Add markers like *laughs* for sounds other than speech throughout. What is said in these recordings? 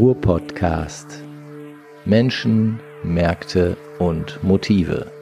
Ruhr-Podcast. Menschen, Märkte und Motive.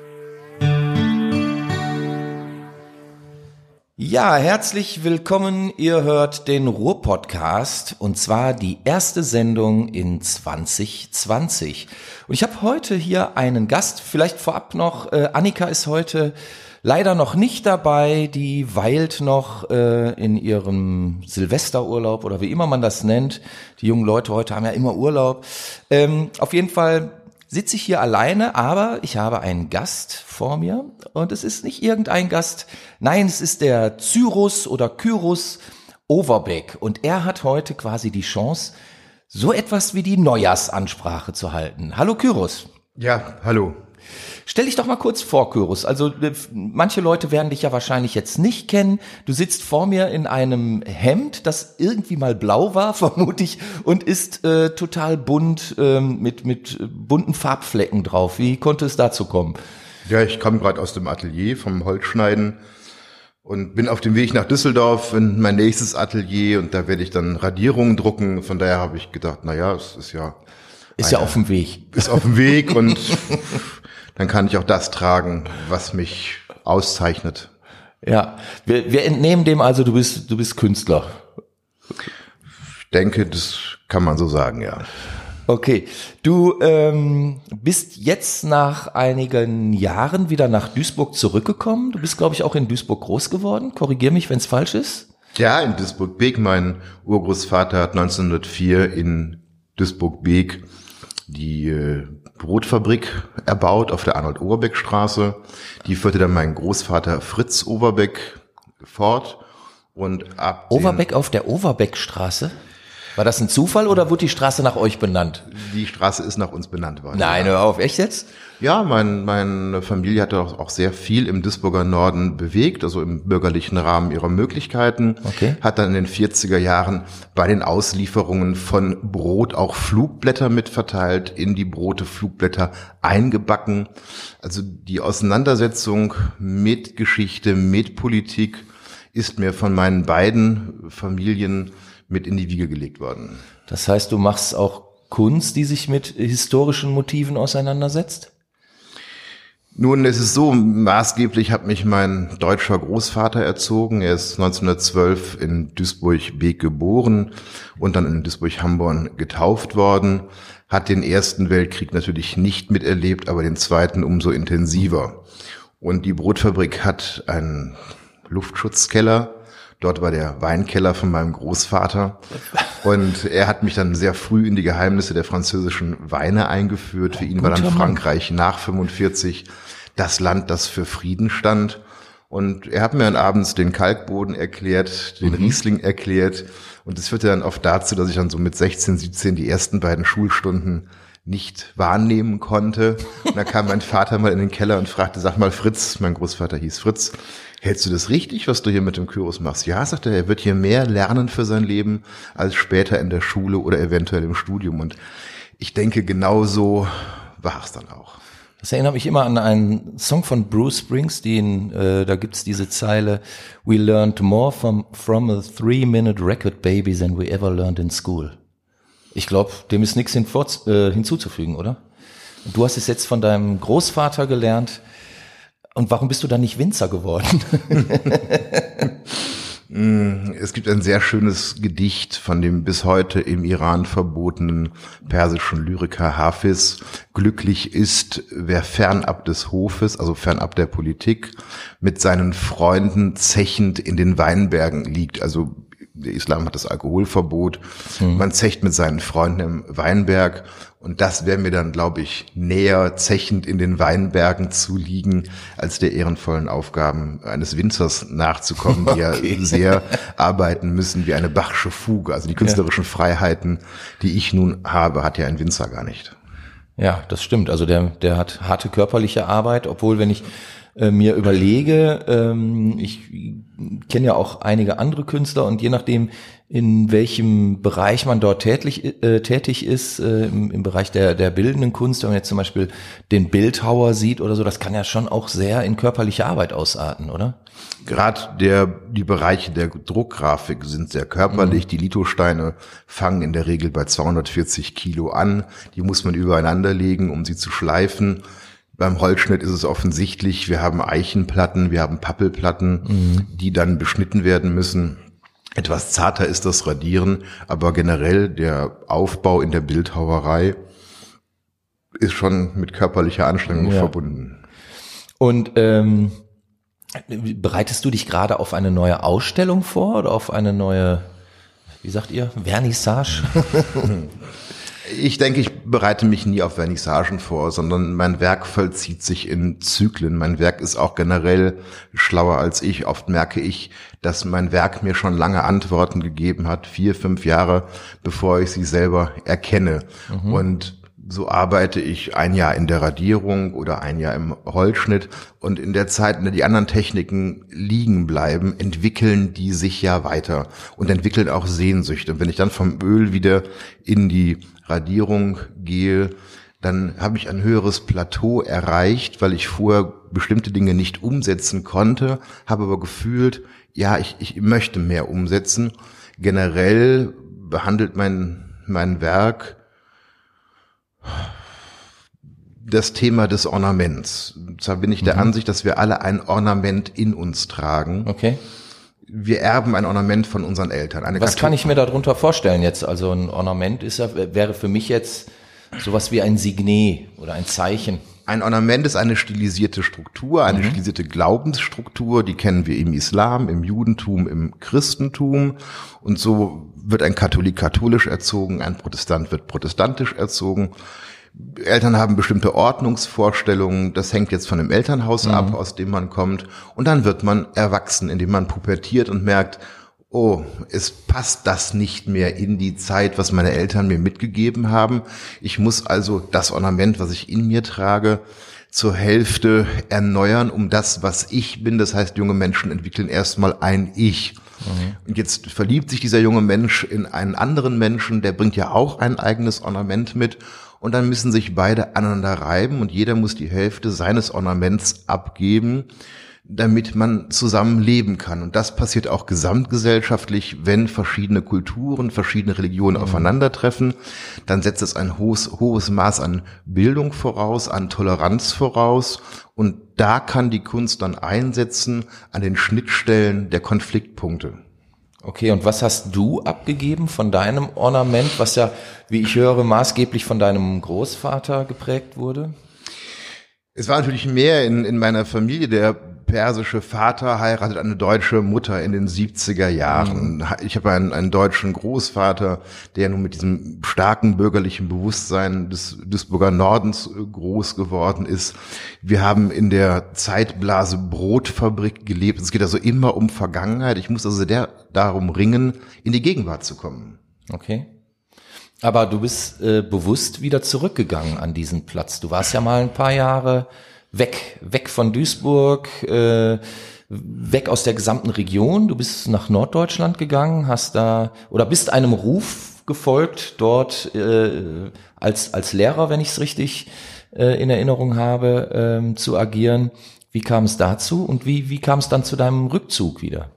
Ja, herzlich willkommen. Ihr hört den Ruhr-Podcast und zwar die erste Sendung in 2020. Und ich habe heute hier einen Gast, vielleicht vorab noch, äh, Annika ist heute leider noch nicht dabei. Die weilt noch äh, in ihrem Silvesterurlaub oder wie immer man das nennt. Die jungen Leute heute haben ja immer Urlaub. Ähm, auf jeden Fall sitze ich hier alleine, aber ich habe einen Gast vor mir und es ist nicht irgendein Gast. Nein, es ist der Cyrus oder Kyrus Overbeck und er hat heute quasi die Chance, so etwas wie die Neujahrsansprache zu halten. Hallo Kyrus. Ja, hallo. Stell dich doch mal kurz vor, Kyrus. Also äh, manche Leute werden dich ja wahrscheinlich jetzt nicht kennen. Du sitzt vor mir in einem Hemd, das irgendwie mal blau war, *laughs* vermute ich, und ist äh, total bunt ähm, mit mit bunten Farbflecken drauf. Wie konnte es dazu kommen? Ja, ich kam gerade aus dem Atelier vom Holzschneiden und bin auf dem Weg nach Düsseldorf in mein nächstes Atelier und da werde ich dann Radierungen drucken. Von daher habe ich gedacht, na ja, es ist ja ist ja auf dem Weg. Ist auf dem Weg und *laughs* dann kann ich auch das tragen, was mich auszeichnet. Ja, wir, wir entnehmen dem also, du bist, du bist Künstler. Ich denke, das kann man so sagen, ja. Okay, du ähm, bist jetzt nach einigen Jahren wieder nach Duisburg zurückgekommen. Du bist, glaube ich, auch in Duisburg groß geworden. Korrigier mich, wenn es falsch ist. Ja, in Duisburg-Beek. Mein Urgroßvater hat 1904 in Duisburg-Beek die äh, Brotfabrik erbaut auf der Arnold-Oberbeck-Straße. Die führte dann mein Großvater Fritz Oberbeck fort. Und ab Overbeck auf der Overbeck-Straße? War das ein Zufall oder wurde die Straße nach euch benannt? Die Straße ist nach uns benannt worden. Nein, hör auf, echt jetzt? Ja, mein, meine Familie hat auch, auch sehr viel im Duisburger Norden bewegt, also im bürgerlichen Rahmen ihrer Möglichkeiten. Okay. Hat dann in den 40er Jahren bei den Auslieferungen von Brot auch Flugblätter mitverteilt, in die Brote Flugblätter eingebacken. Also die Auseinandersetzung mit Geschichte, mit Politik ist mir von meinen beiden Familien mit in die Wiege gelegt worden. Das heißt, du machst auch Kunst, die sich mit historischen Motiven auseinandersetzt? Nun, es ist so, maßgeblich hat mich mein deutscher Großvater erzogen. Er ist 1912 in Duisburg-Beek geboren und dann in Duisburg-Hamborn getauft worden, hat den Ersten Weltkrieg natürlich nicht miterlebt, aber den Zweiten umso intensiver. Und die Brotfabrik hat einen Luftschutzkeller, Dort war der Weinkeller von meinem Großvater. Und er hat mich dann sehr früh in die Geheimnisse der französischen Weine eingeführt. Für ihn war dann Frankreich nach 45 das Land, das für Frieden stand. Und er hat mir dann abends den Kalkboden erklärt, den mhm. Riesling erklärt. Und es führte dann oft dazu, dass ich dann so mit 16, 17 die ersten beiden Schulstunden nicht wahrnehmen konnte. Und da kam mein Vater mal in den Keller und fragte, sag mal Fritz, mein Großvater hieß Fritz, hältst du das richtig, was du hier mit dem Kyros machst? Ja, sagt er, er wird hier mehr lernen für sein Leben als später in der Schule oder eventuell im Studium. Und ich denke, genauso war es dann auch. Das erinnert mich immer an einen Song von Bruce Springsteen. Äh, da gibt's diese Zeile: We learned more from, from a three-minute record baby than we ever learned in school. Ich glaube, dem ist nichts äh, hinzuzufügen, oder? Du hast es jetzt von deinem Großvater gelernt. Und warum bist du dann nicht Winzer geworden? *laughs* Mm, es gibt ein sehr schönes Gedicht von dem bis heute im Iran verbotenen persischen Lyriker Hafiz. Glücklich ist, wer fernab des Hofes, also fernab der Politik, mit seinen Freunden zechend in den Weinbergen liegt. Also der Islam hat das Alkoholverbot. Mhm. Man zecht mit seinen Freunden im Weinberg. Und das wäre mir dann, glaube ich, näher zechend in den Weinbergen zu liegen, als der ehrenvollen Aufgaben eines Winzers nachzukommen, die *laughs* okay. ja sehr arbeiten müssen wie eine Bachsche Fuge. Also die künstlerischen ja. Freiheiten, die ich nun habe, hat ja ein Winzer gar nicht. Ja, das stimmt. Also der, der hat harte körperliche Arbeit, obwohl wenn ich äh, mir überlege, ähm, ich kenne ja auch einige andere Künstler und je nachdem, in welchem Bereich man dort tätig, äh, tätig ist, äh, im, im Bereich der, der bildenden Kunst, wenn man jetzt zum Beispiel den Bildhauer sieht oder so, das kann ja schon auch sehr in körperliche Arbeit ausarten, oder? Gerade der, die Bereiche der Druckgrafik sind sehr körperlich. Mhm. Die Lithosteine fangen in der Regel bei 240 Kilo an. Die muss man übereinander legen, um sie zu schleifen. Beim Holzschnitt ist es offensichtlich, wir haben Eichenplatten, wir haben Pappelplatten, mhm. die dann beschnitten werden müssen. Etwas zarter ist das Radieren, aber generell der Aufbau in der Bildhauerei ist schon mit körperlicher Anstrengung ja. verbunden. Und ähm, bereitest du dich gerade auf eine neue Ausstellung vor oder auf eine neue, wie sagt ihr, Vernissage? *laughs* Ich denke, ich bereite mich nie auf Vernissagen vor, sondern mein Werk vollzieht sich in Zyklen. Mein Werk ist auch generell schlauer als ich. Oft merke ich, dass mein Werk mir schon lange Antworten gegeben hat, vier, fünf Jahre, bevor ich sie selber erkenne. Mhm. Und so arbeite ich ein Jahr in der Radierung oder ein Jahr im Holzschnitt und in der Zeit, in der die anderen Techniken liegen bleiben, entwickeln die sich ja weiter und entwickeln auch Sehnsüchte. Und wenn ich dann vom Öl wieder in die Radierung gehe, dann habe ich ein höheres Plateau erreicht, weil ich vorher bestimmte Dinge nicht umsetzen konnte, habe aber gefühlt, ja, ich, ich möchte mehr umsetzen. Generell behandelt mein, mein Werk das Thema des Ornaments. Und zwar bin ich der mhm. Ansicht, dass wir alle ein Ornament in uns tragen. Okay. Wir erben ein Ornament von unseren Eltern. Was Kathol kann ich mir darunter vorstellen jetzt? Also ein Ornament ist ja, wäre für mich jetzt sowas wie ein Signet oder ein Zeichen. Ein Ornament ist eine stilisierte Struktur, eine mhm. stilisierte Glaubensstruktur, die kennen wir im Islam, im Judentum, im Christentum. Und so wird ein Katholik katholisch erzogen, ein Protestant wird protestantisch erzogen. Eltern haben bestimmte Ordnungsvorstellungen, das hängt jetzt von dem Elternhaus mhm. ab, aus dem man kommt. Und dann wird man erwachsen, indem man pubertiert und merkt, oh, es passt das nicht mehr in die Zeit, was meine Eltern mir mitgegeben haben. Ich muss also das Ornament, was ich in mir trage, zur Hälfte erneuern, um das, was ich bin. Das heißt, junge Menschen entwickeln erstmal ein Ich. Mhm. Und jetzt verliebt sich dieser junge Mensch in einen anderen Menschen, der bringt ja auch ein eigenes Ornament mit. Und dann müssen sich beide aneinander reiben und jeder muss die Hälfte seines Ornaments abgeben damit man zusammen leben kann. Und das passiert auch gesamtgesellschaftlich, wenn verschiedene Kulturen, verschiedene Religionen mhm. aufeinandertreffen. Dann setzt es ein hohes, hohes Maß an Bildung voraus, an Toleranz voraus. Und da kann die Kunst dann einsetzen an den Schnittstellen der Konfliktpunkte. Okay, und was hast du abgegeben von deinem Ornament, was ja, wie ich höre, maßgeblich von deinem Großvater geprägt wurde? Es war natürlich mehr in, in meiner Familie. Der persische Vater heiratet eine deutsche Mutter in den 70er Jahren. Mhm. Ich habe einen, einen deutschen Großvater, der nun mit diesem starken bürgerlichen Bewusstsein des Duisburger Nordens äh, groß geworden ist. Wir haben in der Zeitblase Brotfabrik gelebt. Es geht also immer um Vergangenheit. Ich muss also der, darum ringen, in die Gegenwart zu kommen. Okay. Aber du bist äh, bewusst wieder zurückgegangen an diesen Platz. Du warst ja mal ein paar Jahre weg, weg von Duisburg, äh, weg aus der gesamten Region. Du bist nach Norddeutschland gegangen, hast da oder bist einem Ruf gefolgt, dort äh, als als Lehrer, wenn ich es richtig äh, in Erinnerung habe, äh, zu agieren. Wie kam es dazu und wie wie kam es dann zu deinem Rückzug wieder?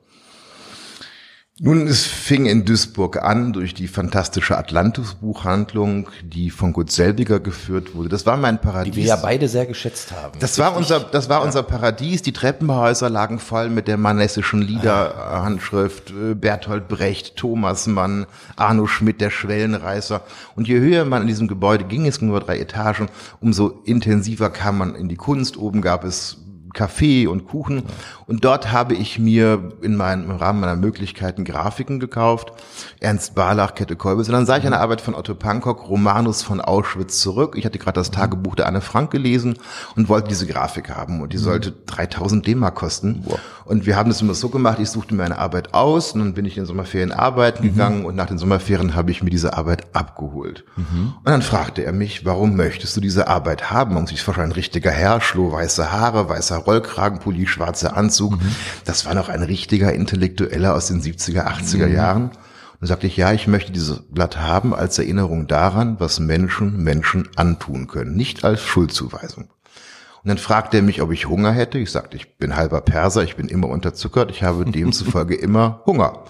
Nun, es fing in Duisburg an durch die fantastische Atlantis-Buchhandlung, die von Gut Selbiger geführt wurde. Das war mein Paradies. Die wir ja beide sehr geschätzt haben. Das war unser, das war ja. unser Paradies. Die Treppenhäuser lagen voll mit der manessischen Liederhandschrift, äh, Bertolt Brecht, Thomas Mann, Arno Schmidt, der Schwellenreißer. Und je höher man in diesem Gebäude ging, es nur drei Etagen, umso intensiver kam man in die Kunst. Oben gab es Kaffee und Kuchen. Und dort habe ich mir in meinem, im Rahmen meiner Möglichkeiten Grafiken gekauft. Ernst Barlach, Kette Kolbes. Und dann sah ich eine Arbeit von Otto Pankok, Romanus von Auschwitz zurück. Ich hatte gerade das Tagebuch der Anne Frank gelesen und wollte diese Grafik haben. Und die sollte 3000 D-Mark kosten. Und wir haben das immer so gemacht, ich suchte mir eine Arbeit aus und dann bin ich in den Sommerferien arbeiten mhm. gegangen und nach den Sommerferien habe ich mir diese Arbeit abgeholt. Mhm. Und dann fragte er mich, warum möchtest du diese Arbeit haben? Und ich war schon ein richtiger Herr, schloh weiße Haare, weißer Rollkragenpulli, schwarzer Anzug. Mhm. Das war noch ein richtiger Intellektueller aus den 70er, 80er mhm. Jahren. Und sagte ich, ja, ich möchte dieses Blatt haben als Erinnerung daran, was Menschen Menschen antun können, nicht als Schuldzuweisung. Und dann fragte er mich, ob ich Hunger hätte. Ich sagte, ich bin halber Perser, ich bin immer unterzuckert, ich habe demzufolge *laughs* immer Hunger.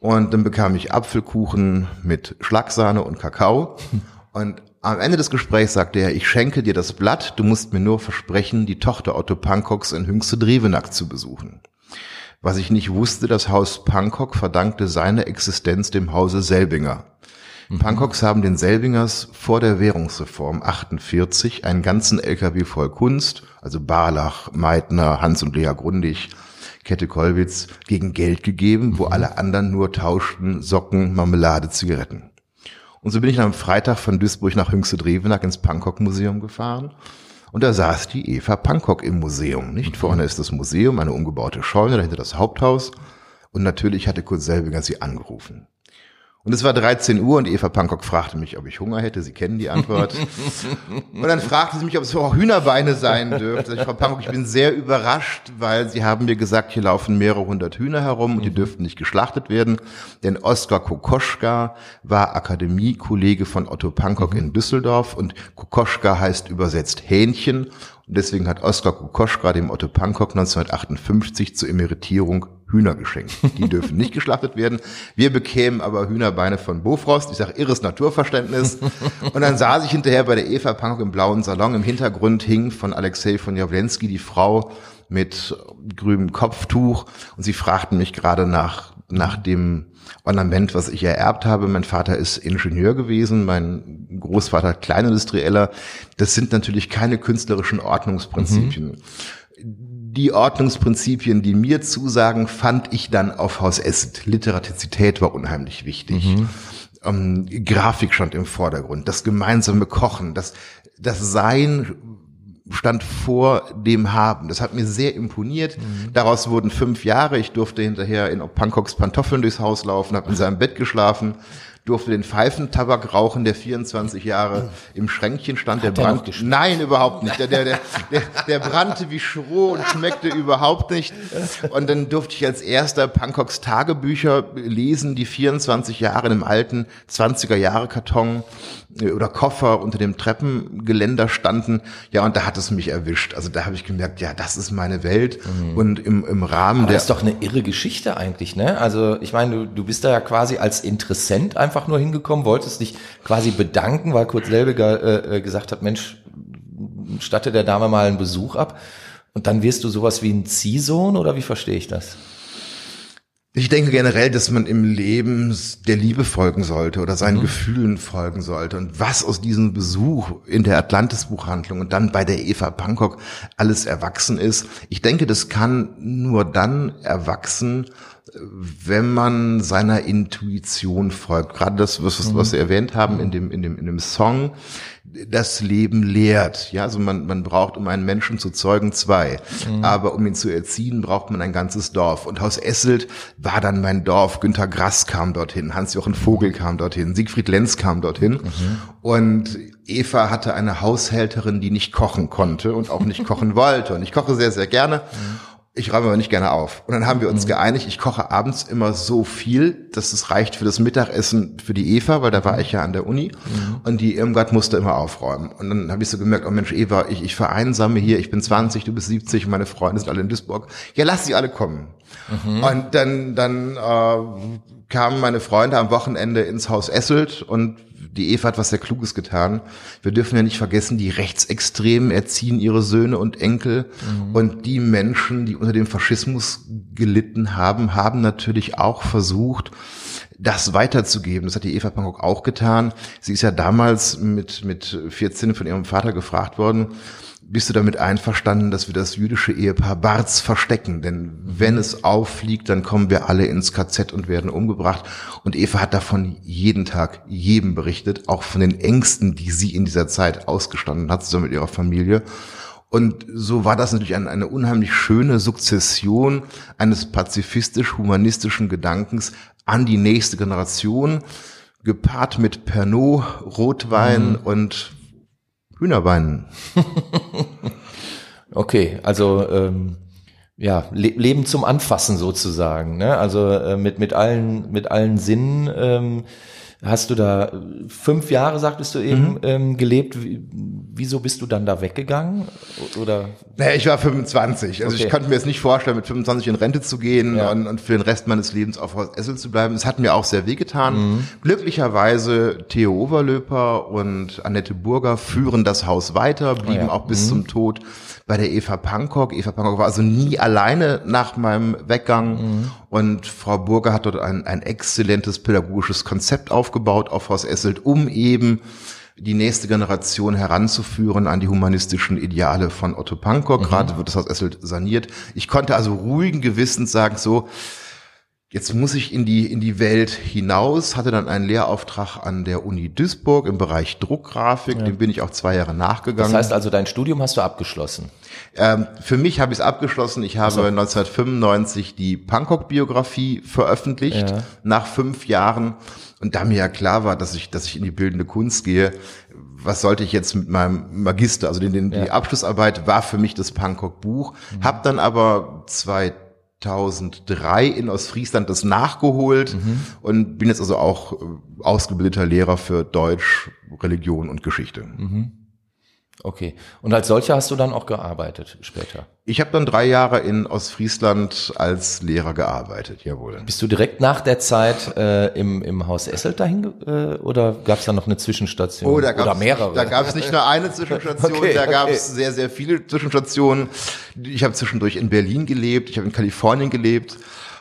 Und dann bekam ich Apfelkuchen mit Schlagsahne und Kakao. *laughs* Und am Ende des Gesprächs sagte er, ich schenke dir das Blatt, du musst mir nur versprechen, die Tochter Otto Pankocks in Hüngste Drevenack zu besuchen. Was ich nicht wusste, das Haus Pankok verdankte seine Existenz dem Hause Selbinger. Mhm. Pankocks haben den Selbingers vor der Währungsreform 48 einen ganzen LKW voll Kunst, also Barlach, Meitner, Hans und Lea Grundig, Kette Kollwitz, gegen Geld gegeben, wo mhm. alle anderen nur tauschten Socken, Marmelade, Zigaretten. Und so bin ich am Freitag von Duisburg nach Hüngste-Drevenack ins Pankok-Museum gefahren. Und da saß die Eva Pankok im Museum. Nicht mhm. vorne ist das Museum, eine umgebaute Scheune, dahinter das Haupthaus. Und natürlich hatte Kurt Selbinger sie angerufen. Und es war 13 Uhr und Eva Pankok fragte mich, ob ich Hunger hätte. Sie kennen die Antwort. *laughs* und dann fragte sie mich, ob es auch Hühnerbeine sein dürfte. Ich, Frau Pankok, ich bin sehr überrascht, weil Sie haben mir gesagt, hier laufen mehrere hundert Hühner herum und die mhm. dürften nicht geschlachtet werden. Denn Oskar Kokoschka war Akademiekollege von Otto Pankok mhm. in Düsseldorf und Kokoschka heißt übersetzt Hähnchen. Und deswegen hat Oskar Kokoschka dem Otto Pankok 1958 zur Emeritierung Hühner geschenkt. Die dürfen nicht geschlachtet werden. Wir bekämen aber Hühnerbeine von Bofrost. Ich sage irres Naturverständnis. Und dann saß ich hinterher bei der Eva Pankok im blauen Salon. Im Hintergrund hing von Alexei von Jawlensky die Frau mit grünem Kopftuch. Und sie fragten mich gerade nach, nach dem Ornament, was ich ererbt habe. Mein Vater ist Ingenieur gewesen, mein Großvater Kleinindustrieller. Das sind natürlich keine künstlerischen Ordnungsprinzipien. Mhm die Ordnungsprinzipien, die mir zusagen, fand ich dann auf Haus Esset. Literatizität war unheimlich wichtig. Mhm. Ähm, Grafik stand im Vordergrund, das gemeinsame Kochen, das, das Sein stand vor dem Haben. Das hat mir sehr imponiert. Mhm. Daraus wurden fünf Jahre. Ich durfte hinterher in Pankoks Pantoffeln durchs Haus laufen, habe in seinem Bett geschlafen durfte den Pfeifentabak rauchen, der 24 Jahre im Schränkchen stand. Hat der brannte. Nein, überhaupt nicht. Der, der, der, der, der brannte wie Stroh und schmeckte überhaupt nicht. Und dann durfte ich als erster Pankoks Tagebücher lesen, die 24 Jahre in einem alten 20er Jahre Karton oder Koffer unter dem Treppengeländer standen. Ja, und da hat es mich erwischt. Also da habe ich gemerkt, ja, das ist meine Welt. Mhm. Und im, im Rahmen Aber der. Das ist doch eine irre Geschichte eigentlich, ne? Also ich meine, du, du bist da ja quasi als Interessent einfach nur hingekommen, wolltest dich quasi bedanken, weil Kurt Selbiger äh, äh gesagt hat, Mensch, statte der Dame mal einen Besuch ab. Und dann wirst du sowas wie ein Ziehsohn oder wie verstehe ich das? Ich denke generell, dass man im Leben der Liebe folgen sollte oder seinen mhm. Gefühlen folgen sollte. Und was aus diesem Besuch in der Atlantis-Buchhandlung und dann bei der Eva Pankok alles erwachsen ist, ich denke, das kann nur dann erwachsen, wenn man seiner Intuition folgt. Gerade das, was, was Sie erwähnt haben in dem, in dem, in dem Song, das Leben lehrt. Ja, also man, man braucht, um einen Menschen zu zeugen, zwei. Mhm. Aber um ihn zu erziehen, braucht man ein ganzes Dorf. Und Haus Esselt war dann mein Dorf. Günter Grass kam dorthin, Hans-Jochen Vogel kam dorthin, Siegfried Lenz kam dorthin. Mhm. Und Eva hatte eine Haushälterin, die nicht kochen konnte und auch nicht kochen wollte. Und ich koche sehr, sehr gerne. Mhm. Ich räume aber nicht gerne auf. Und dann haben wir uns mhm. geeinigt, ich koche abends immer so viel, dass es reicht für das Mittagessen für die Eva, weil da war ich ja an der Uni. Mhm. Und die Irmgard musste immer aufräumen. Und dann habe ich so gemerkt, oh Mensch, Eva, ich, ich vereinsame hier, ich bin 20, du bist 70, meine Freunde sind alle in Duisburg. Ja, lass sie alle kommen. Mhm. Und dann, dann äh, kamen meine Freunde am Wochenende ins Haus Esselt und die Eva hat was sehr Kluges getan. Wir dürfen ja nicht vergessen, die Rechtsextremen erziehen ihre Söhne und Enkel. Mhm. Und die Menschen, die unter dem Faschismus gelitten haben, haben natürlich auch versucht, das weiterzugeben. Das hat die Eva Pankok auch getan. Sie ist ja damals mit, mit 14 von ihrem Vater gefragt worden, bist du damit einverstanden, dass wir das jüdische Ehepaar Barz verstecken? Denn wenn es auffliegt, dann kommen wir alle ins KZ und werden umgebracht. Und Eva hat davon jeden Tag jedem berichtet, auch von den Ängsten, die sie in dieser Zeit ausgestanden hat, zusammen mit ihrer Familie. Und so war das natürlich eine, eine unheimlich schöne Sukzession eines pazifistisch-humanistischen Gedankens an die nächste Generation, gepaart mit Pernod, Rotwein mhm. und Hühnerbeinen. *laughs* okay, also ähm, ja, Le Leben zum Anfassen sozusagen. Ne? Also äh, mit, mit, allen, mit allen Sinnen ähm, hast du da fünf Jahre, sagtest du eben, mhm. ähm, gelebt. Wie, wieso bist du dann da weggegangen? Oder? Naja, ich war 25. Also okay. ich konnte mir jetzt nicht vorstellen, mit 25 in Rente zu gehen ja. und, und, für den Rest meines Lebens auf Haus Essel zu bleiben. Es hat mir auch sehr wehgetan. Mhm. Glücklicherweise Theo Overlöper und Annette Burger führen das Haus weiter, blieben oh ja. auch bis mhm. zum Tod bei der Eva Pankok. Eva Pankok war also nie alleine nach meinem Weggang mhm. und Frau Burger hat dort ein, ein exzellentes pädagogisches Konzept aufgebaut auf Haus Esselt, um eben die nächste Generation heranzuführen an die humanistischen Ideale von Otto Pankok. Mhm. Gerade wird das Haus Esselt saniert. Ich konnte also ruhigen Gewissens sagen, so, Jetzt muss ich in die, in die Welt hinaus, hatte dann einen Lehrauftrag an der Uni Duisburg im Bereich Druckgrafik, ja. dem bin ich auch zwei Jahre nachgegangen. Das heißt also, dein Studium hast du abgeschlossen? Ähm, für mich habe ich es abgeschlossen. Ich habe so. 1995 die Pankok-Biografie veröffentlicht, ja. nach fünf Jahren. Und da mir ja klar war, dass ich, dass ich in die bildende Kunst gehe, was sollte ich jetzt mit meinem Magister, also den, den, ja. die Abschlussarbeit war für mich das Pankok-Buch, mhm. habe dann aber zwei 2003 in Ostfriesland das nachgeholt mhm. und bin jetzt also auch äh, ausgebildeter Lehrer für Deutsch, Religion und Geschichte. Mhm. Okay. Und als solcher hast du dann auch gearbeitet später? Ich habe dann drei Jahre in Ostfriesland als Lehrer gearbeitet, jawohl. Bist du direkt nach der Zeit äh, im, im Haus Esselt dahin äh, oder gab es da noch eine Zwischenstation? Oh, da gab's, oder mehrere? Da gab es nicht nur eine Zwischenstation, *laughs* okay, da gab es sehr, sehr viele Zwischenstationen. Ich habe zwischendurch in Berlin gelebt, ich habe in Kalifornien gelebt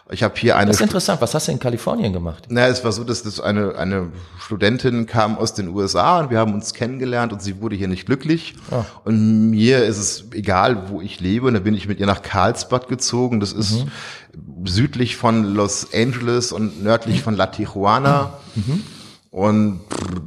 ich habe hier eine. Das ist interessant. Was hast du in Kalifornien gemacht? Na, es war so, dass das eine eine Studentin kam aus den USA und wir haben uns kennengelernt und sie wurde hier nicht glücklich. Oh. Und mir ist es egal, wo ich lebe. Und da bin ich mit ihr nach Carlsbad gezogen. Das ist mhm. südlich von Los Angeles und nördlich von La Tijuana. Mhm. Und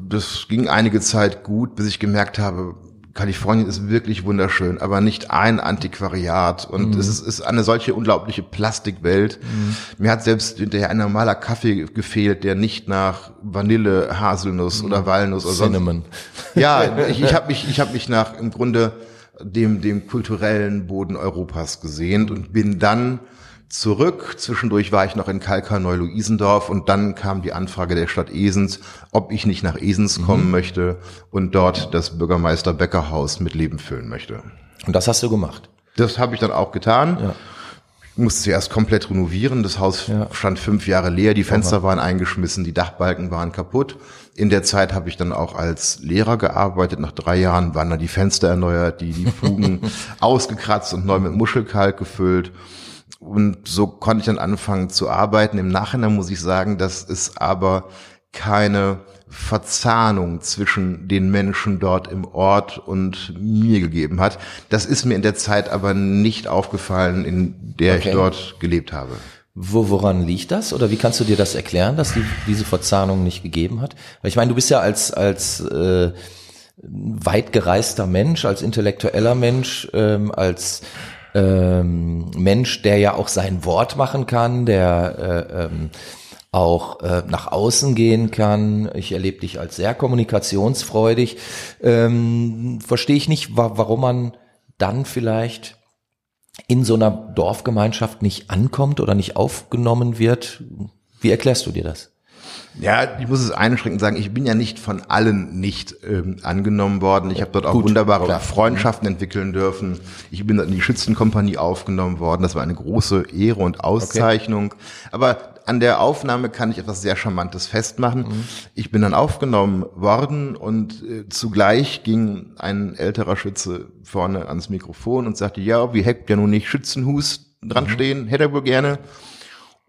das ging einige Zeit gut, bis ich gemerkt habe, Kalifornien ist wirklich wunderschön, aber nicht ein Antiquariat. Und mhm. es ist, ist, eine solche unglaubliche Plastikwelt. Mhm. Mir hat selbst hinterher ein normaler Kaffee gefehlt, der nicht nach Vanille, Haselnuss mhm. oder Walnuss oder Cinnamon. sonst. Ja, ich, ich habe *laughs* mich, ich habe mich nach im Grunde dem, dem kulturellen Boden Europas gesehnt und bin dann zurück. Zwischendurch war ich noch in Kalkar-Neu-Luisendorf und dann kam die Anfrage der Stadt Esens, ob ich nicht nach Esens mhm. kommen möchte und dort das Bürgermeister Becker Haus mit Leben füllen möchte. Und das hast du gemacht? Das habe ich dann auch getan. Ja. Ich musste zuerst komplett renovieren. Das Haus ja. stand fünf Jahre leer, die Fenster Aha. waren eingeschmissen, die Dachbalken waren kaputt. In der Zeit habe ich dann auch als Lehrer gearbeitet. Nach drei Jahren waren dann die Fenster erneuert, die, die Fugen *laughs* ausgekratzt und neu mit Muschelkalk gefüllt. Und so konnte ich dann anfangen zu arbeiten. Im Nachhinein muss ich sagen, dass es aber keine Verzahnung zwischen den Menschen dort im Ort und mir gegeben hat. Das ist mir in der Zeit aber nicht aufgefallen, in der okay. ich dort gelebt habe. Wo, woran liegt das? Oder wie kannst du dir das erklären, dass die, diese Verzahnung nicht gegeben hat? Weil ich meine, du bist ja als, als äh, weit gereister Mensch, als intellektueller Mensch, ähm, als ähm, Mensch, der ja auch sein Wort machen kann, der äh, ähm, auch äh, nach außen gehen kann. Ich erlebe dich als sehr kommunikationsfreudig. Ähm, Verstehe ich nicht, wa warum man dann vielleicht in so einer Dorfgemeinschaft nicht ankommt oder nicht aufgenommen wird. Wie erklärst du dir das? Ja, ich muss es einschränkend sagen, ich bin ja nicht von allen nicht ähm, angenommen worden. Ich habe dort auch Gut, wunderbare klar. Freundschaften entwickeln dürfen. Ich bin in die Schützenkompanie aufgenommen worden. Das war eine große Ehre und Auszeichnung. Okay. Aber an der Aufnahme kann ich etwas sehr Charmantes festmachen. Mhm. Ich bin dann aufgenommen worden und äh, zugleich ging ein älterer Schütze vorne ans Mikrofon und sagte, ja, wie heckt ja nun nicht Schützenhus dran mhm. stehen, hätte er wohl gerne.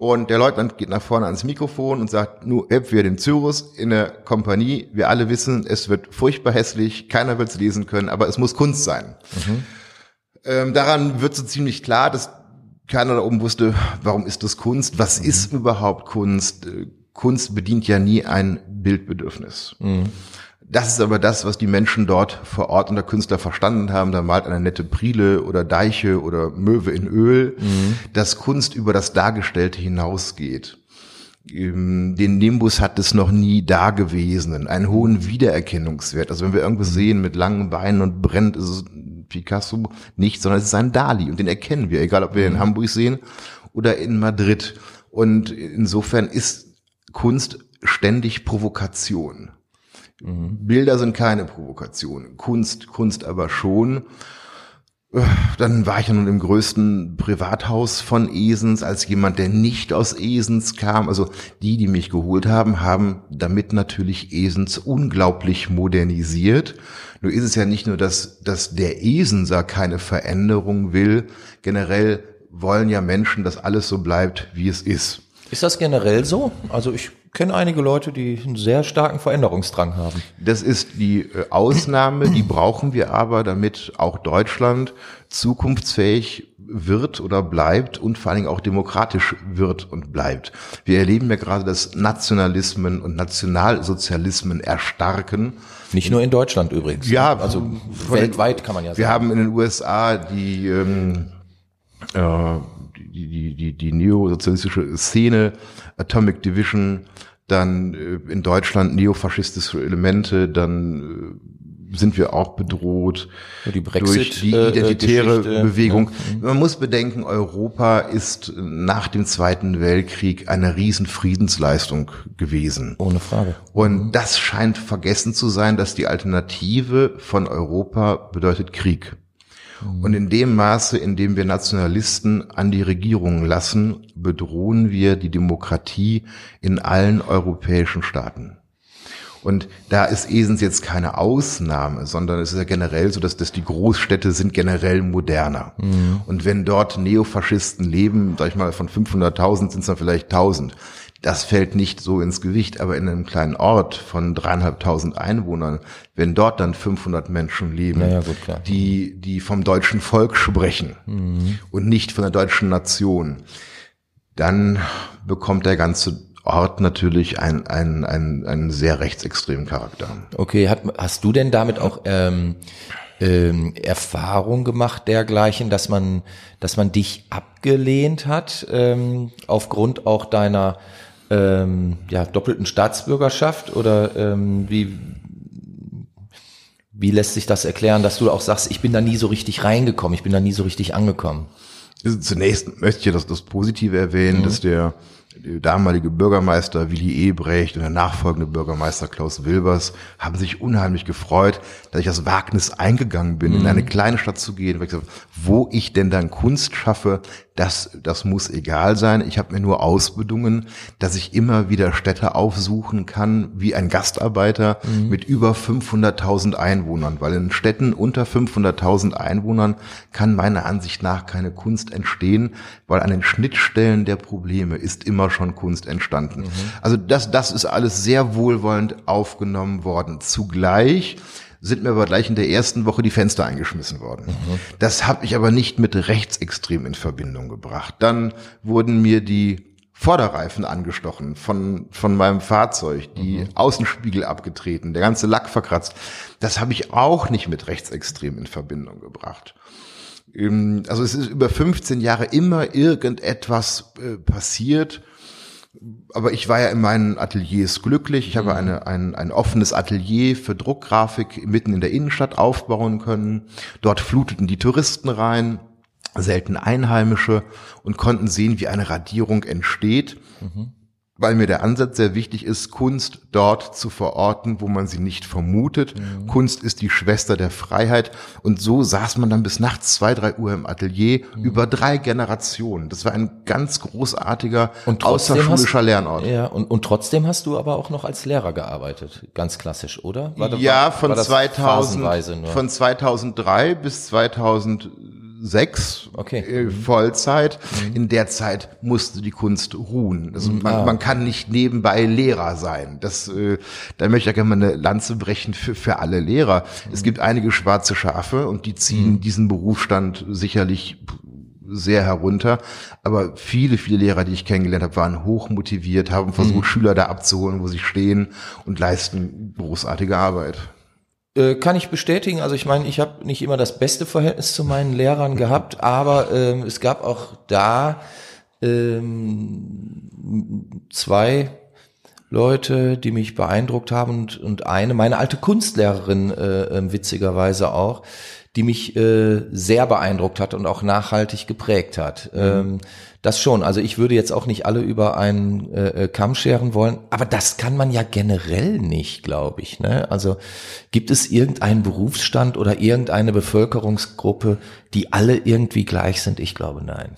Und der Leutnant geht nach vorne ans Mikrofon und sagt, nu, wir den Cyrus in der Kompanie. Wir alle wissen, es wird furchtbar hässlich, keiner wird es lesen können, aber es muss Kunst sein. Mhm. Ähm, daran wird so ziemlich klar, dass keiner da oben wusste, warum ist das Kunst? Was mhm. ist überhaupt Kunst? Kunst bedient ja nie ein Bildbedürfnis. Mhm. Das ist aber das, was die Menschen dort vor Ort und der Künstler verstanden haben. Da malt eine nette Prile oder Deiche oder Möwe in Öl, mhm. dass Kunst über das Dargestellte hinausgeht. Ähm, den Nimbus hat es noch nie dagewesenen, einen hohen Wiedererkennungswert. Also wenn wir irgendwas sehen mit langen Beinen und brennt, ist es Picasso nicht, sondern es ist ein Dali und den erkennen wir, egal ob wir ihn in Hamburg sehen oder in Madrid. Und insofern ist Kunst ständig Provokation. Bilder sind keine Provokation, Kunst, Kunst aber schon. Dann war ich ja nun im größten Privathaus von Esens als jemand, der nicht aus Esens kam. Also die, die mich geholt haben, haben damit natürlich Esens unglaublich modernisiert. Nur ist es ja nicht nur, dass, dass der Esenser keine Veränderung will. Generell wollen ja Menschen, dass alles so bleibt, wie es ist. Ist das generell so? Also ich kenne einige Leute, die einen sehr starken Veränderungsdrang haben. Das ist die äh, Ausnahme, die brauchen wir aber, damit auch Deutschland zukunftsfähig wird oder bleibt und vor allen Dingen auch demokratisch wird und bleibt. Wir erleben ja gerade, dass Nationalismen und Nationalsozialismen erstarken. Nicht nur in Deutschland übrigens. Ja, also weltweit kann man ja sagen. Wir haben in den USA die ähm, äh, die, die, die, die neosozialistische Szene, Atomic Division, dann äh, in Deutschland neofaschistische Elemente, dann äh, sind wir auch bedroht die Brexit, durch die äh, identitäre Geschichte, Bewegung. ja. Man muss bedenken, Europa ist nach dem Zweiten Weltkrieg eine riesen Friedensleistung gewesen. Ohne Frage. Und das scheint vergessen zu sein, dass die Alternative von Europa bedeutet Krieg. Und in dem Maße, in dem wir Nationalisten an die Regierungen lassen, bedrohen wir die Demokratie in allen europäischen Staaten. Und da ist Esens jetzt keine Ausnahme, sondern es ist ja generell so, dass, dass die Großstädte sind generell moderner. Und wenn dort Neofaschisten leben, sag ich mal, von 500.000 sind es dann vielleicht 1000. Das fällt nicht so ins Gewicht, aber in einem kleinen Ort von dreieinhalbtausend Einwohnern, wenn dort dann 500 Menschen leben, Ja, gut, die, die vom deutschen Volk sprechen und nicht von der deutschen Nation, dann bekommt der ganze Ort natürlich einen, einen, einen, einen sehr rechtsextremen Charakter. Okay, hat, hast du denn damit auch ähm, ähm, Erfahrung gemacht dergleichen, dass man, dass man dich abgelehnt hat ähm, aufgrund auch deiner ähm, ja, doppelten Staatsbürgerschaft oder ähm, wie wie lässt sich das erklären, dass du auch sagst, ich bin da nie so richtig reingekommen, ich bin da nie so richtig angekommen? Zunächst möchte ich das, das Positive erwähnen, dass der, der damalige Bürgermeister Willi Ebrecht und der nachfolgende Bürgermeister Klaus Wilbers haben sich unheimlich gefreut, dass ich das Wagnis eingegangen bin, in eine kleine Stadt zu gehen, wo ich denn dann Kunst schaffe, das, das muss egal sein. Ich habe mir nur ausbedungen, dass ich immer wieder Städte aufsuchen kann, wie ein Gastarbeiter mit über 500.000 Einwohnern, weil in Städten unter 500.000 Einwohnern kann meiner Ansicht nach keine Kunst entstehen, weil an den Schnittstellen der Probleme ist immer schon Kunst entstanden. Also das, das ist alles sehr wohlwollend aufgenommen worden. Zugleich sind mir aber gleich in der ersten Woche die Fenster eingeschmissen worden. Das habe ich aber nicht mit rechtsextrem in Verbindung gebracht. Dann wurden mir die Vorderreifen angestochen von, von meinem Fahrzeug, die Außenspiegel abgetreten, der ganze Lack verkratzt. Das habe ich auch nicht mit rechtsextrem in Verbindung gebracht. Ähm, Also es ist über 15 Jahre immer irgendetwas äh, passiert, aber ich war ja in meinen Ateliers glücklich. Ich habe eine, ein, ein offenes Atelier für Druckgrafik mitten in der Innenstadt aufbauen können. Dort fluteten die Touristen rein, selten Einheimische und konnten sehen, wie eine Radierung entsteht. Weil mir der Ansatz sehr wichtig ist, Kunst dort zu verorten, wo man sie nicht vermutet. Kunst ist die Schwester der Freiheit. Und so saß man dann bis nachts zwei, drei Uhr im Atelier über drei Generationen. Das war ein ganz großartiger, Und außerschulischer hast, Lernort. Ja, und, und trotzdem hast du aber auch noch als Lehrer gearbeitet, ganz klassisch, oder? War ja, war- von, war das 2000, phasenweise nur? von 2003 bis 2006 Okay. äh, Vollzeit. In der Zeit musste die Kunst ruhen. Also man, ah. man kann nicht nebenbei Lehrer sein. Das, äh, da möchte ich ja gerne mal eine Lanze brechen für, für alle Lehrer. Es gibt einige schwarze Schafe und die ziehen diesen Berufsstand sicherlich sehr herunter. Aber viele, viele Lehrer, die ich kennengelernt habe, waren hochmotiviert, haben versucht, Schüler da abzuholen, wo sie stehen und leisten großartige Arbeit. Äh, kann ich bestätigen. Also ich meine, ich habe nicht immer das beste Verhältnis zu meinen Lehrern gehabt, aber ähm, es gab auch da ähm, zwei Leute, die mich beeindruckt haben und, und eine, meine alte Kunstlehrerin äh, äh, witzigerweise auch, die mich äh, sehr beeindruckt hat und auch nachhaltig geprägt hat. Mhm. Ähm, das schon. Also ich würde jetzt auch nicht alle über einen äh, äh, Kamm scheren wollen, aber das kann man ja generell nicht, glaube ich. Ne? Also gibt es irgendeinen Berufsstand oder irgendeine Bevölkerungsgruppe, die alle irgendwie gleich sind? Ich glaube nein.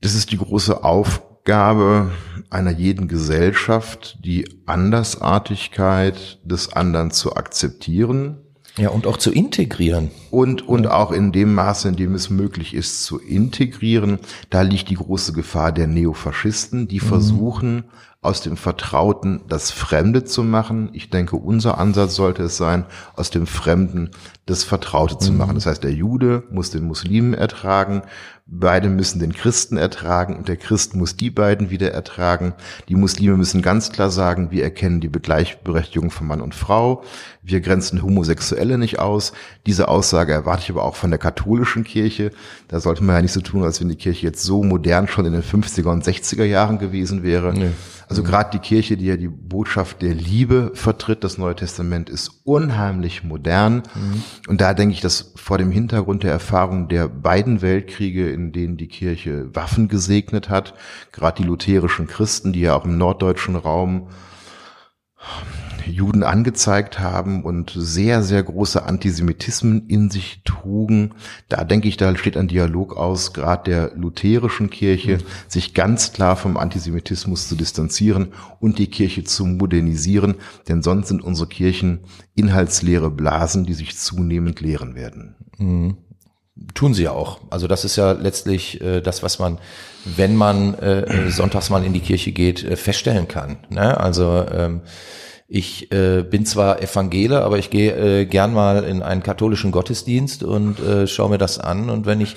Das ist die große Aufgabe einer jeden Gesellschaft, die Andersartigkeit des anderen zu akzeptieren ja, und auch zu integrieren. Und, und auch in dem Maße, in dem es möglich ist, zu integrieren. Da liegt die große Gefahr der Neofaschisten, die mhm. versuchen, aus dem Vertrauten das Fremde zu machen. Ich denke, unser Ansatz sollte es sein, aus dem Fremden das Vertraute zu mhm. machen. Das heißt, der Jude muss den Muslimen ertragen, beide müssen den Christen ertragen und der Christ muss die beiden wieder ertragen. Die Muslime müssen ganz klar sagen, wir erkennen die Gleichberechtigung von Mann und Frau, wir grenzen Homosexuelle nicht aus. Diese Aussage erwarte ich aber auch von der katholischen Kirche. Da sollte man ja nicht so tun, als wenn die Kirche jetzt so modern schon in den 50er und 60er Jahren gewesen wäre. Nee. Also gerade die Kirche, die ja die Botschaft der Liebe vertritt, das Neue Testament ist unheimlich modern. Mhm. Und da denke ich, dass vor dem Hintergrund der Erfahrung der beiden Weltkriege, in denen die Kirche Waffen gesegnet hat, gerade die lutherischen Christen, die ja auch im norddeutschen Raum Juden angezeigt haben und sehr, sehr große Antisemitismen in sich trugen. Da denke ich, da steht ein Dialog aus, gerade der lutherischen Kirche, mhm. sich ganz klar vom Antisemitismus zu distanzieren und die Kirche zu modernisieren, denn sonst sind unsere Kirchen inhaltsleere Blasen, die sich zunehmend leeren werden. Mhm. Tun sie ja auch. Also das ist ja letztlich äh, das, was man, wenn man äh, sonntags mal in die Kirche geht, äh, feststellen kann. Ne? Also ähm, ich äh, bin zwar Evangele, aber ich gehe äh, gern mal in einen katholischen Gottesdienst und äh, schaue mir das an. Und wenn ich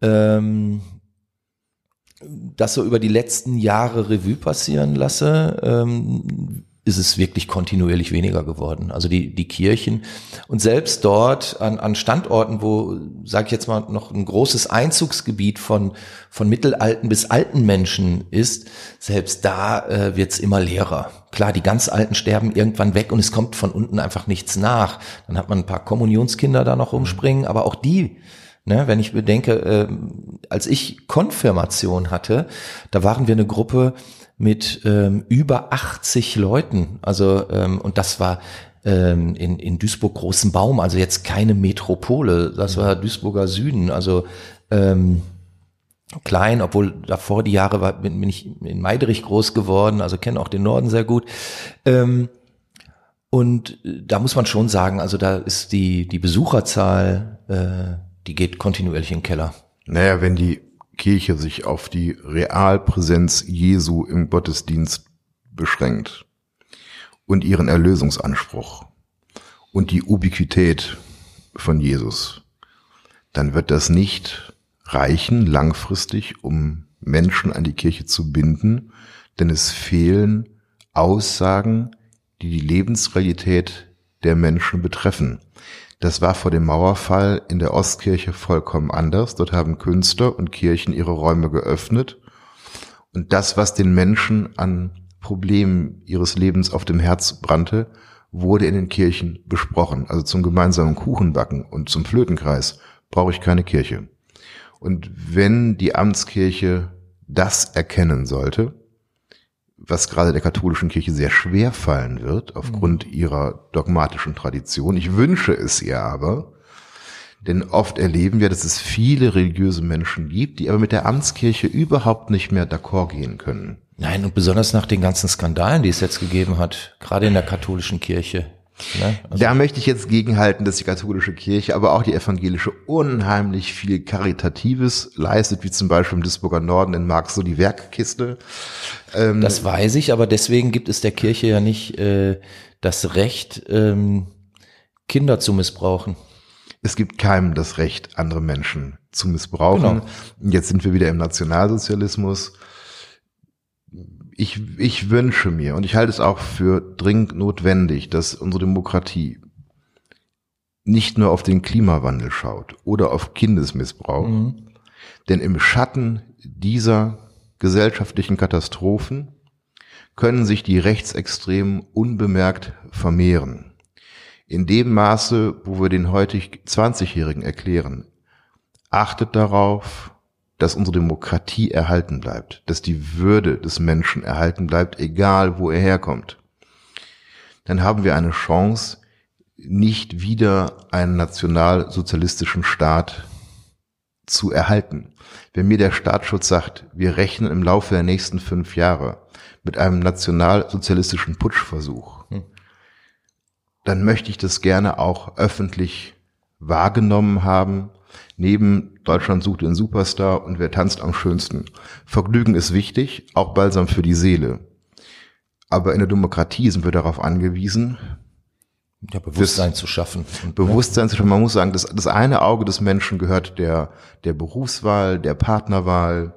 ähm, das so über die letzten Jahre Revue passieren lasse, ähm, ist es wirklich kontinuierlich weniger geworden. Also die, die Kirchen und selbst dort an, an Standorten, wo, sage ich jetzt mal, noch ein großes Einzugsgebiet von, von mittelalten bis alten Menschen ist, selbst da äh, wird's immer leerer. Klar, die ganz Alten sterben irgendwann weg und es kommt von unten einfach nichts nach. Dann hat man ein paar Kommunionskinder da noch rumspringen, aber auch die Ne, wenn ich bedenke, äh, als ich Konfirmation hatte, da waren wir eine Gruppe, mit ähm, über 80 Leuten. Also ähm, und das war ähm, in, in Duisburg großen Baum, also jetzt keine Metropole. Das war Duisburger Süden, also ähm, klein, obwohl davor die Jahre war, bin, bin ich in Meiderich groß geworden, also kenne auch den Norden sehr gut. Ähm, und da muss man schon sagen, also da ist die, die Besucherzahl, äh, die geht kontinuierlich in den Keller. Naja, wenn die Kirche sich auf die Realpräsenz Jesu im Gottesdienst beschränkt und ihren Erlösungsanspruch und die Ubiquität von Jesus, dann wird das nicht reichen langfristig, um Menschen an die Kirche zu binden, denn es fehlen Aussagen, die die Lebensrealität der Menschen betreffen. Das war vor dem Mauerfall in der Ostkirche vollkommen anders. Dort haben Künstler und Kirchen ihre Räume geöffnet. Und das, was den Menschen an Problemen ihres Lebens auf dem Herz brannte, wurde in den Kirchen besprochen. Also zum gemeinsamen Kuchenbacken und zum Flötenkreis brauche ich keine Kirche. Und wenn die Amtskirche das erkennen sollte, was gerade der katholischen Kirche sehr schwer fallen wird, aufgrund mhm. ihrer dogmatischen Tradition. Ich wünsche es ihr aber, denn oft erleben wir, dass es viele religiöse Menschen gibt, die aber mit der Amtskirche überhaupt nicht mehr d'accord gehen können. Nein, und besonders nach den ganzen Skandalen, die es jetzt gegeben hat, gerade in der katholischen Kirche. Ne? Also da möchte ich jetzt gegenhalten, dass die katholische Kirche, aber auch die evangelische unheimlich viel Karitatives leistet, wie zum Beispiel im Duisburger Norden in Marx so die Werkkiste. Ähm, das weiß ich, aber deswegen gibt es der Kirche ja nicht äh, das Recht, ähm, Kinder zu missbrauchen. Es gibt keinem das Recht, andere Menschen zu missbrauchen. Genau. Jetzt sind wir wieder im Nationalsozialismus ich, ich wünsche mir und ich halte es auch für dringend notwendig, dass unsere Demokratie nicht nur auf den Klimawandel schaut oder auf Kindesmissbrauch, mhm. denn im Schatten dieser gesellschaftlichen Katastrophen können sich die Rechtsextremen unbemerkt vermehren. In dem Maße, wo wir den heutig 20-Jährigen erklären, achtet darauf, dass unsere Demokratie erhalten bleibt, dass die Würde des Menschen erhalten bleibt, egal wo er herkommt. Dann haben wir eine Chance, nicht wieder einen nationalsozialistischen Staat zu erhalten. Wenn mir der Staatsschutz sagt, wir rechnen im Laufe der nächsten fünf Jahre mit einem nationalsozialistischen Putschversuch, hm. dann möchte ich das gerne auch öffentlich wahrgenommen haben, neben Deutschland sucht den Superstar und wer tanzt am schönsten. Vergnügen ist wichtig, auch balsam für die Seele. Aber in der Demokratie sind wir darauf angewiesen, ja, Bewusstsein zu schaffen. Und, Bewusstsein zu schaffen. Man muss sagen, das, das eine Auge des Menschen gehört der, der Berufswahl, der Partnerwahl,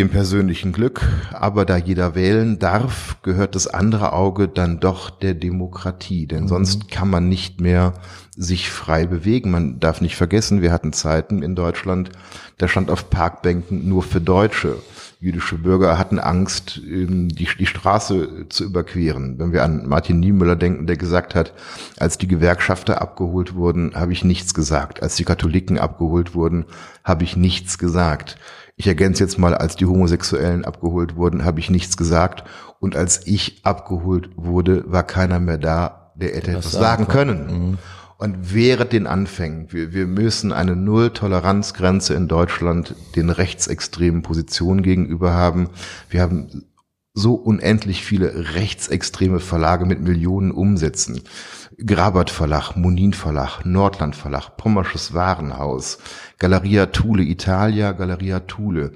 dem persönlichen Glück. Aber da jeder wählen darf, gehört das andere Auge dann doch der Demokratie. Denn mhm. sonst kann man nicht mehr sich frei bewegen. Man darf nicht vergessen, wir hatten Zeiten in Deutschland, da stand auf Parkbänken nur für Deutsche. Jüdische Bürger hatten Angst, die, die Straße zu überqueren. Wenn wir an Martin Niemöller denken, der gesagt hat, als die Gewerkschafter abgeholt wurden, habe ich nichts gesagt. Als die Katholiken abgeholt wurden, habe ich nichts gesagt. Ich ergänze jetzt mal, als die Homosexuellen abgeholt wurden, habe ich nichts gesagt. Und als ich abgeholt wurde, war keiner mehr da, der hätte etwas sagen können. Mhm. Und während den Anfängen, wir, wir müssen eine Null-Toleranz-Grenze in Deutschland den rechtsextremen Positionen gegenüber haben. Wir haben so unendlich viele rechtsextreme Verlage mit Millionen Umsätzen. Grabert Verlag, Monin Verlag, Nordland Verlag, Pommersches Warenhaus, Galeria Thule Italia, Galeria Thule.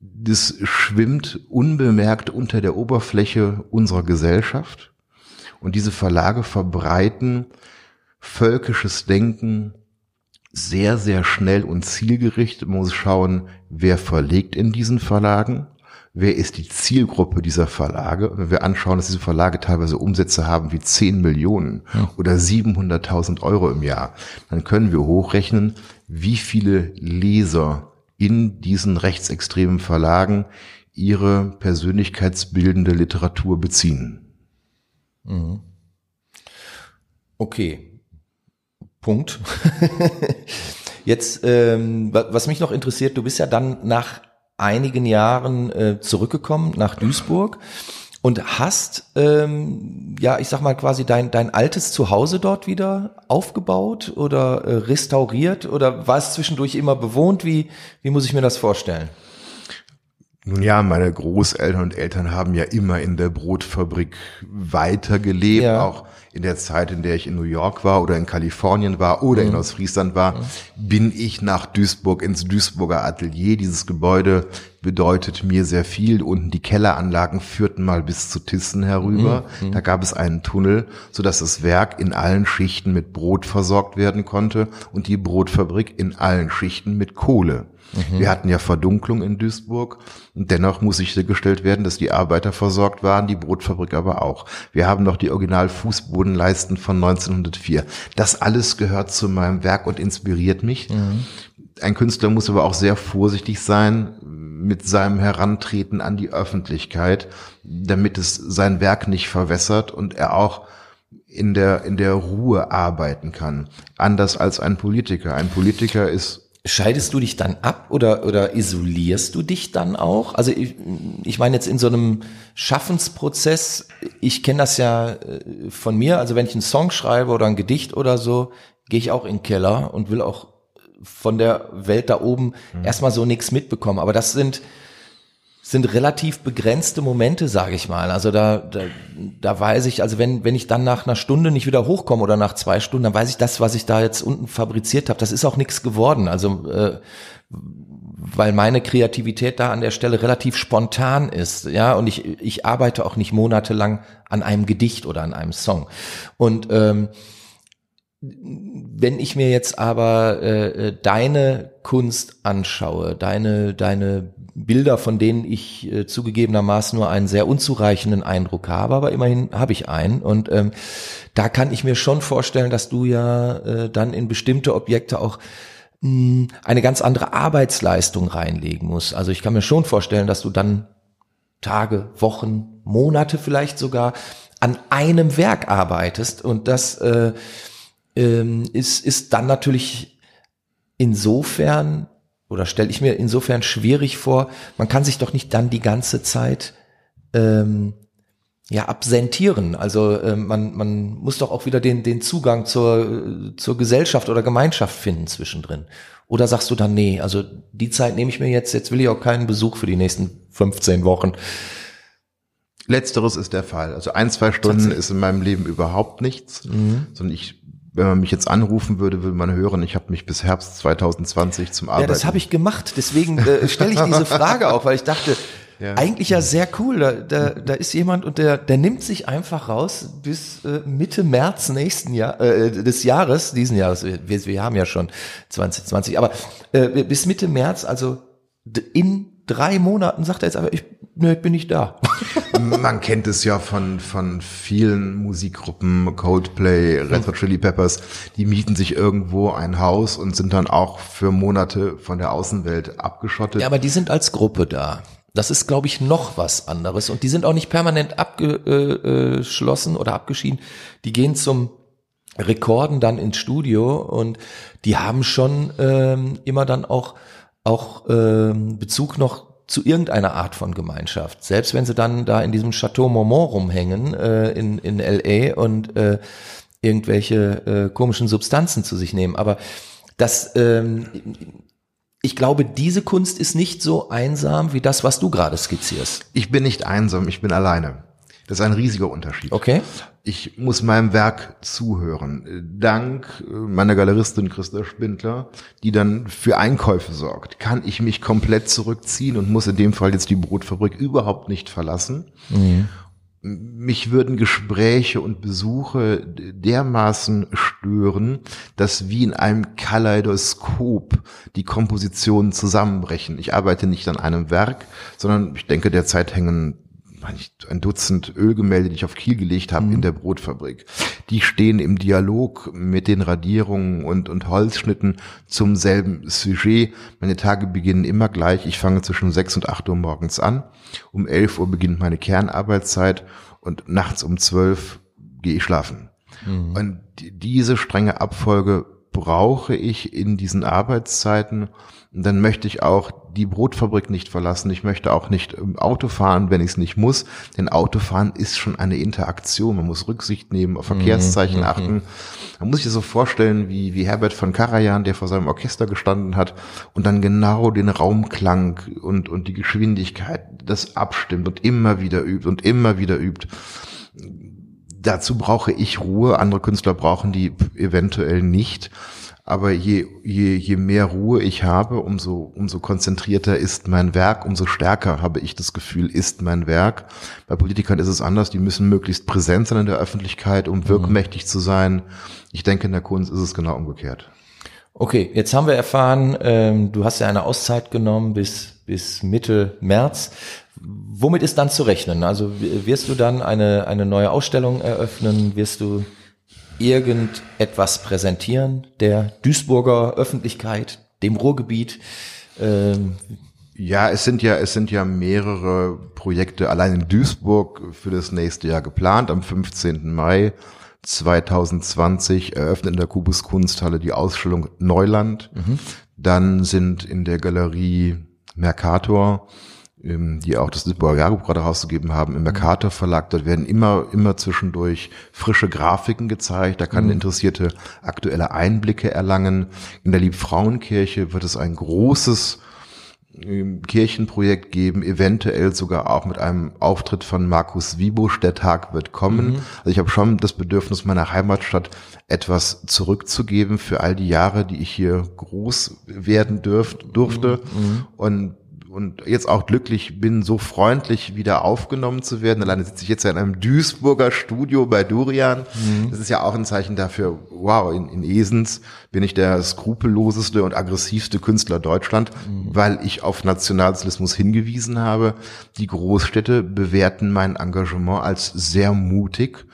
Das schwimmt unbemerkt unter der Oberfläche unserer Gesellschaft und diese Verlage verbreiten völkisches Denken sehr, sehr schnell und zielgerichtet. Man muss schauen, wer verlegt in diesen Verlagen, wer ist die Zielgruppe dieser Verlage. Und wenn wir anschauen, dass diese Verlage teilweise Umsätze haben wie 10 Millionen ja. oder 700.000 Euro im Jahr, dann können wir hochrechnen, wie viele Leser in diesen rechtsextremen Verlagen ihre persönlichkeitsbildende Literatur beziehen. Mhm. Okay. Punkt. *laughs* Jetzt, ähm, was mich noch interessiert, du bist ja dann nach einigen Jahren äh, zurückgekommen nach Duisburg und hast, ähm, ja, ich sag mal quasi dein, dein altes Zuhause dort wieder aufgebaut oder äh, restauriert oder war es zwischendurch immer bewohnt? Wie, wie muss ich mir das vorstellen? Nun ja, meine Großeltern und Eltern haben ja immer in der Brotfabrik weitergelebt, ja. auch in der Zeit, in der ich in New York war oder in Kalifornien war oder mhm. in Ostfriesland war, mhm. bin ich nach Duisburg ins Duisburger Atelier. Dieses Gebäude bedeutet mir sehr viel. Unten die Kelleranlagen führten mal bis zu Tissen herüber. Mhm. mhm. Da gab es einen Tunnel, so dass das Werk in allen Schichten mit Brot versorgt werden konnte und die Brotfabrik in allen Schichten mit Kohle. Mhm. Wir hatten ja Verdunklung in Duisburg und dennoch muss sichergestellt werden, dass die Arbeiter versorgt waren, die Brotfabrik aber auch. Wir haben noch die Original-Fußbodenleisten von 1904. Das alles gehört zu meinem Werk und inspiriert mich. Mhm. Ein Künstler muss aber auch sehr vorsichtig sein mit seinem Herantreten an die Öffentlichkeit, damit es sein Werk nicht verwässert und er auch in der, in der Ruhe arbeiten kann. Anders als ein Politiker. Ein Politiker ist Scheidest du dich dann ab oder, oder isolierst du dich dann auch? Also ich, ich meine jetzt in so einem Schaffensprozess, ich kenne das ja äh, von mir, also wenn ich einen Song schreibe oder ein Gedicht oder so, gehe ich auch in den Keller und will auch von der Welt da oben mhm. erstmal so nichts mitbekommen. Aber das sind, sind relativ begrenzte Momente, sage ich mal. Also da, da, da weiß ich, also wenn, wenn ich dann nach einer Stunde nicht wieder hochkomme oder nach zwei Stunden, dann weiß ich, das, was ich da jetzt unten fabriziert habe, das ist auch nichts geworden. Also äh, weil meine Kreativität da an der Stelle relativ spontan ist, ja, und ich, ich arbeite auch nicht monatelang an einem Gedicht oder an einem Song. Und ähm, wenn ich mir jetzt aber äh, äh, deine Kunst anschaue, deine, deine Bilder, von denen ich äh, zugegebenermaßen nur einen sehr unzureichenden Eindruck habe, aber immerhin habe ich einen. Und ähm, da kann ich mir schon vorstellen, dass du ja äh, dann in bestimmte Objekte auch mh, hm, eine ganz andere Arbeitsleistung reinlegen musst. Also ich kann mir schon vorstellen, dass du dann Tage, Wochen, Monate vielleicht sogar an einem Werk arbeitest und das äh, ähm, ist, ist dann natürlich insofern oder stelle ich mir insofern schwierig vor, man kann sich doch nicht dann die ganze Zeit ähm, ja absentieren. Also äh, man, man muss doch auch wieder den, den Zugang zur, zur Gesellschaft oder Gemeinschaft finden zwischendrin. Oder sagst du dann, nee, also die Zeit nehme ich mir jetzt, jetzt will ich auch keinen Besuch für die nächsten 15 Wochen. Letzteres ist der Fall. Also ein, zwei Stunden ist in meinem Leben überhaupt nichts, mhm. sondern ich wenn man mich jetzt anrufen würde, würde man hören, ich habe mich bis Herbst 2020 zum Arbeiten. Ja, das habe ich gemacht. Deswegen äh, stelle ich diese Frage auch, weil ich dachte, *laughs* ja. Eigentlich ja sehr cool. Da, da, da ist jemand und der, der nimmt sich einfach raus bis äh, Mitte März nächsten Jahr, äh, des Jahres, diesen Jahres. Wir, wir haben ja schon 2020, aber äh, bis Mitte März, also in drei Monaten sagt er jetzt aber, ich, ne, ich bin nicht da. *laughs* Man kennt es ja von, von vielen Musikgruppen, Coldplay, Red Hot Chili Peppers, die mieten sich irgendwo ein Haus und sind dann auch für Monate von der Außenwelt abgeschottet. Ja, aber die sind als Gruppe da. Das ist, glaube ich, noch was anderes. Und die sind auch nicht permanent abgeschlossen oder abgeschieden. Die gehen zum Rekorden dann ins Studio und die haben schon ähm, immer dann auch, auch ähm, Bezug noch zu irgendeiner Art von Gemeinschaft. Selbst wenn sie dann da in diesem Chateau Mormont rumhängen äh, in, in LA und äh, irgendwelche äh, komischen Substanzen zu sich nehmen. Aber das ähm, ich glaube, diese Kunst ist nicht so einsam wie das, was du gerade skizzierst. Ich bin nicht einsam, ich bin alleine. Das ist ein riesiger Unterschied. Okay. Ich muss meinem Werk zuhören. Dank meiner Galeristin Christa Spindler, die dann für Einkäufe sorgt, kann ich mich komplett zurückziehen und muss in dem Fall jetzt die Brotfabrik überhaupt nicht verlassen. Mhm mich würden Gespräche und Besuche dermaßen stören, dass wie in einem Kaleidoskop die Kompositionen zusammenbrechen. Ich arbeite nicht an einem Werk, sondern ich denke, derzeit hängen ein Dutzend Ölgemälde, die ich auf Kiel gelegt habe, mhm. in der Brotfabrik. Die stehen im Dialog mit den Radierungen und, und Holzschnitten zum selben Sujet. Meine Tage beginnen immer gleich. Ich fange zwischen sechs und acht Uhr morgens an. Um elf Uhr beginnt meine Kernarbeitszeit und nachts um zwölf gehe ich schlafen. Mhm. Und diese strenge Abfolge brauche ich in diesen Arbeitszeiten. Dann möchte ich auch die Brotfabrik nicht verlassen. Ich möchte auch nicht Auto fahren, wenn ich es nicht muss. Denn Autofahren ist schon eine Interaktion. Man muss Rücksicht nehmen, auf Verkehrszeichen mhm. achten. Man muss sich so vorstellen, wie, wie Herbert von Karajan, der vor seinem Orchester gestanden hat und dann genau den Raumklang und, und die Geschwindigkeit das abstimmt und immer wieder übt und immer wieder übt dazu brauche ich Ruhe, andere Künstler brauchen die eventuell nicht. Aber je, je, je mehr Ruhe ich habe, umso, umso konzentrierter ist mein Werk, umso stärker habe ich das Gefühl, ist mein Werk. Bei Politikern ist es anders, die müssen möglichst präsent sein in der Öffentlichkeit, um mhm. wirkmächtig zu sein. Ich denke, in der Kunst ist es genau umgekehrt. Okay, jetzt haben wir erfahren, ähm, du hast ja eine Auszeit genommen bis, bis Mitte März. Womit ist dann zu rechnen? Also wirst du dann eine, eine neue Ausstellung eröffnen? Wirst du irgendetwas präsentieren der Duisburger Öffentlichkeit, dem Ruhrgebiet? Ähm, ja, es sind ja, es sind ja mehrere Projekte allein in Duisburg für das nächste Jahr geplant. Am 15. Mai 2020 eröffnet in der Kubus Kunsthalle die Ausstellung Neuland. Mhm. Dann sind in der Galerie Mercator die auch das Duisburger Jahrbuch gerade rausgegeben haben, im Mercator Verlag. Dort werden immer, immer zwischendurch frische Grafiken gezeigt. Da kann mhm. Interessierte aktuelle Einblicke erlangen. In der Liebfrauenkirche wird es ein großes ähm, Kirchenprojekt geben, eventuell sogar auch mit einem Auftritt von Markus Wiebusch. Der Tag wird kommen. Mhm. Also ich habe schon das Bedürfnis, meiner Heimatstadt etwas zurückzugeben für all die Jahre, die ich hier groß werden dürft, durfte. Mhm. mhm. Und und jetzt auch glücklich bin, so freundlich wieder aufgenommen zu werden. Alleine sitze ich jetzt ja in einem Duisburger Studio bei Durian. Mhm. Das ist ja auch ein Zeichen dafür, wow, in, in Esens bin ich der skrupelloseste und aggressivste Künstler Deutschland, mhm. weil ich auf Nationalsozialismus hingewiesen habe. Die Großstädte bewerten mein Engagement als sehr mutig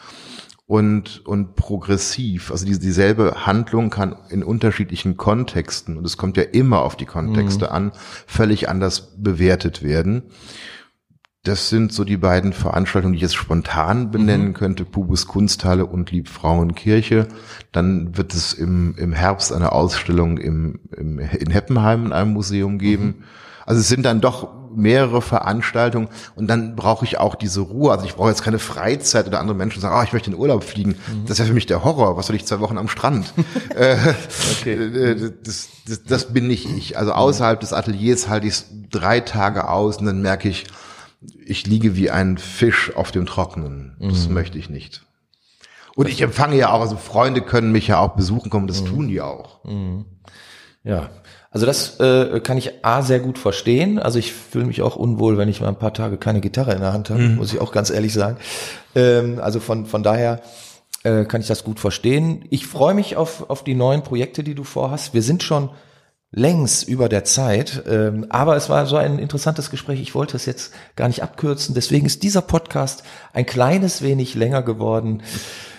und, und progressiv. Also die, dieselbe Handlung kann in unterschiedlichen Kontexten, und es kommt ja immer auf die Kontexte mhm. an, völlig anders bewertet werden. Das sind so die beiden Veranstaltungen, die ich jetzt spontan benennen Mhm. könnte. Pubus Kunsthalle und Liebfrauenkirche. Dann wird es im, im Herbst eine Ausstellung im, im, in Heppenheim in einem Museum geben. Mhm. Also es sind dann doch mehrere Veranstaltungen und dann brauche ich auch diese Ruhe. Also ich brauche jetzt keine Freizeit oder andere Menschen sagen, ah, ich möchte in Urlaub fliegen. Mhm. Das ist ja für mich der Horror. Was soll ich zwei Wochen am Strand? *laughs* äh, Okay. äh, das, das, das bin nicht ich. Also außerhalb des Ateliers halte ich es drei Tage aus und dann merke ich, ich liege wie ein Fisch auf dem Trockenen. Das möchte ich nicht. Und ich empfange ja auch, also Freunde können mich ja auch besuchen kommen, das tun die auch. Ja, also das äh, kann ich A sehr gut verstehen. Also ich fühle mich auch unwohl, wenn ich mal ein paar Tage keine Gitarre in der Hand habe, muss ich auch ganz ehrlich sagen. Ähm, also von, von daher äh, kann ich das gut verstehen. Ich freue mich auf, auf die neuen Projekte, die du vorhast. Wir sind schon längst über der Zeit, ähm, aber es war so ein interessantes Gespräch. Ich wollte es jetzt gar nicht abkürzen. Deswegen ist dieser Podcast ein kleines wenig länger geworden.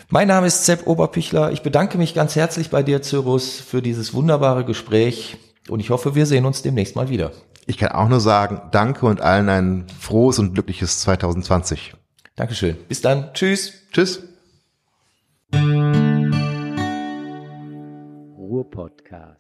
Mein Name ist Sepp Oberpichler. Ich bedanke mich ganz herzlich bei dir, Cyrus, für dieses wunderbare Gespräch und ich hoffe, wir sehen uns demnächst mal wieder. Ich kann auch nur sagen, danke und allen ein frohes und glückliches 2020. Dankeschön. Bis dann. Tschüss. Tschüss. Ruhrpodcast.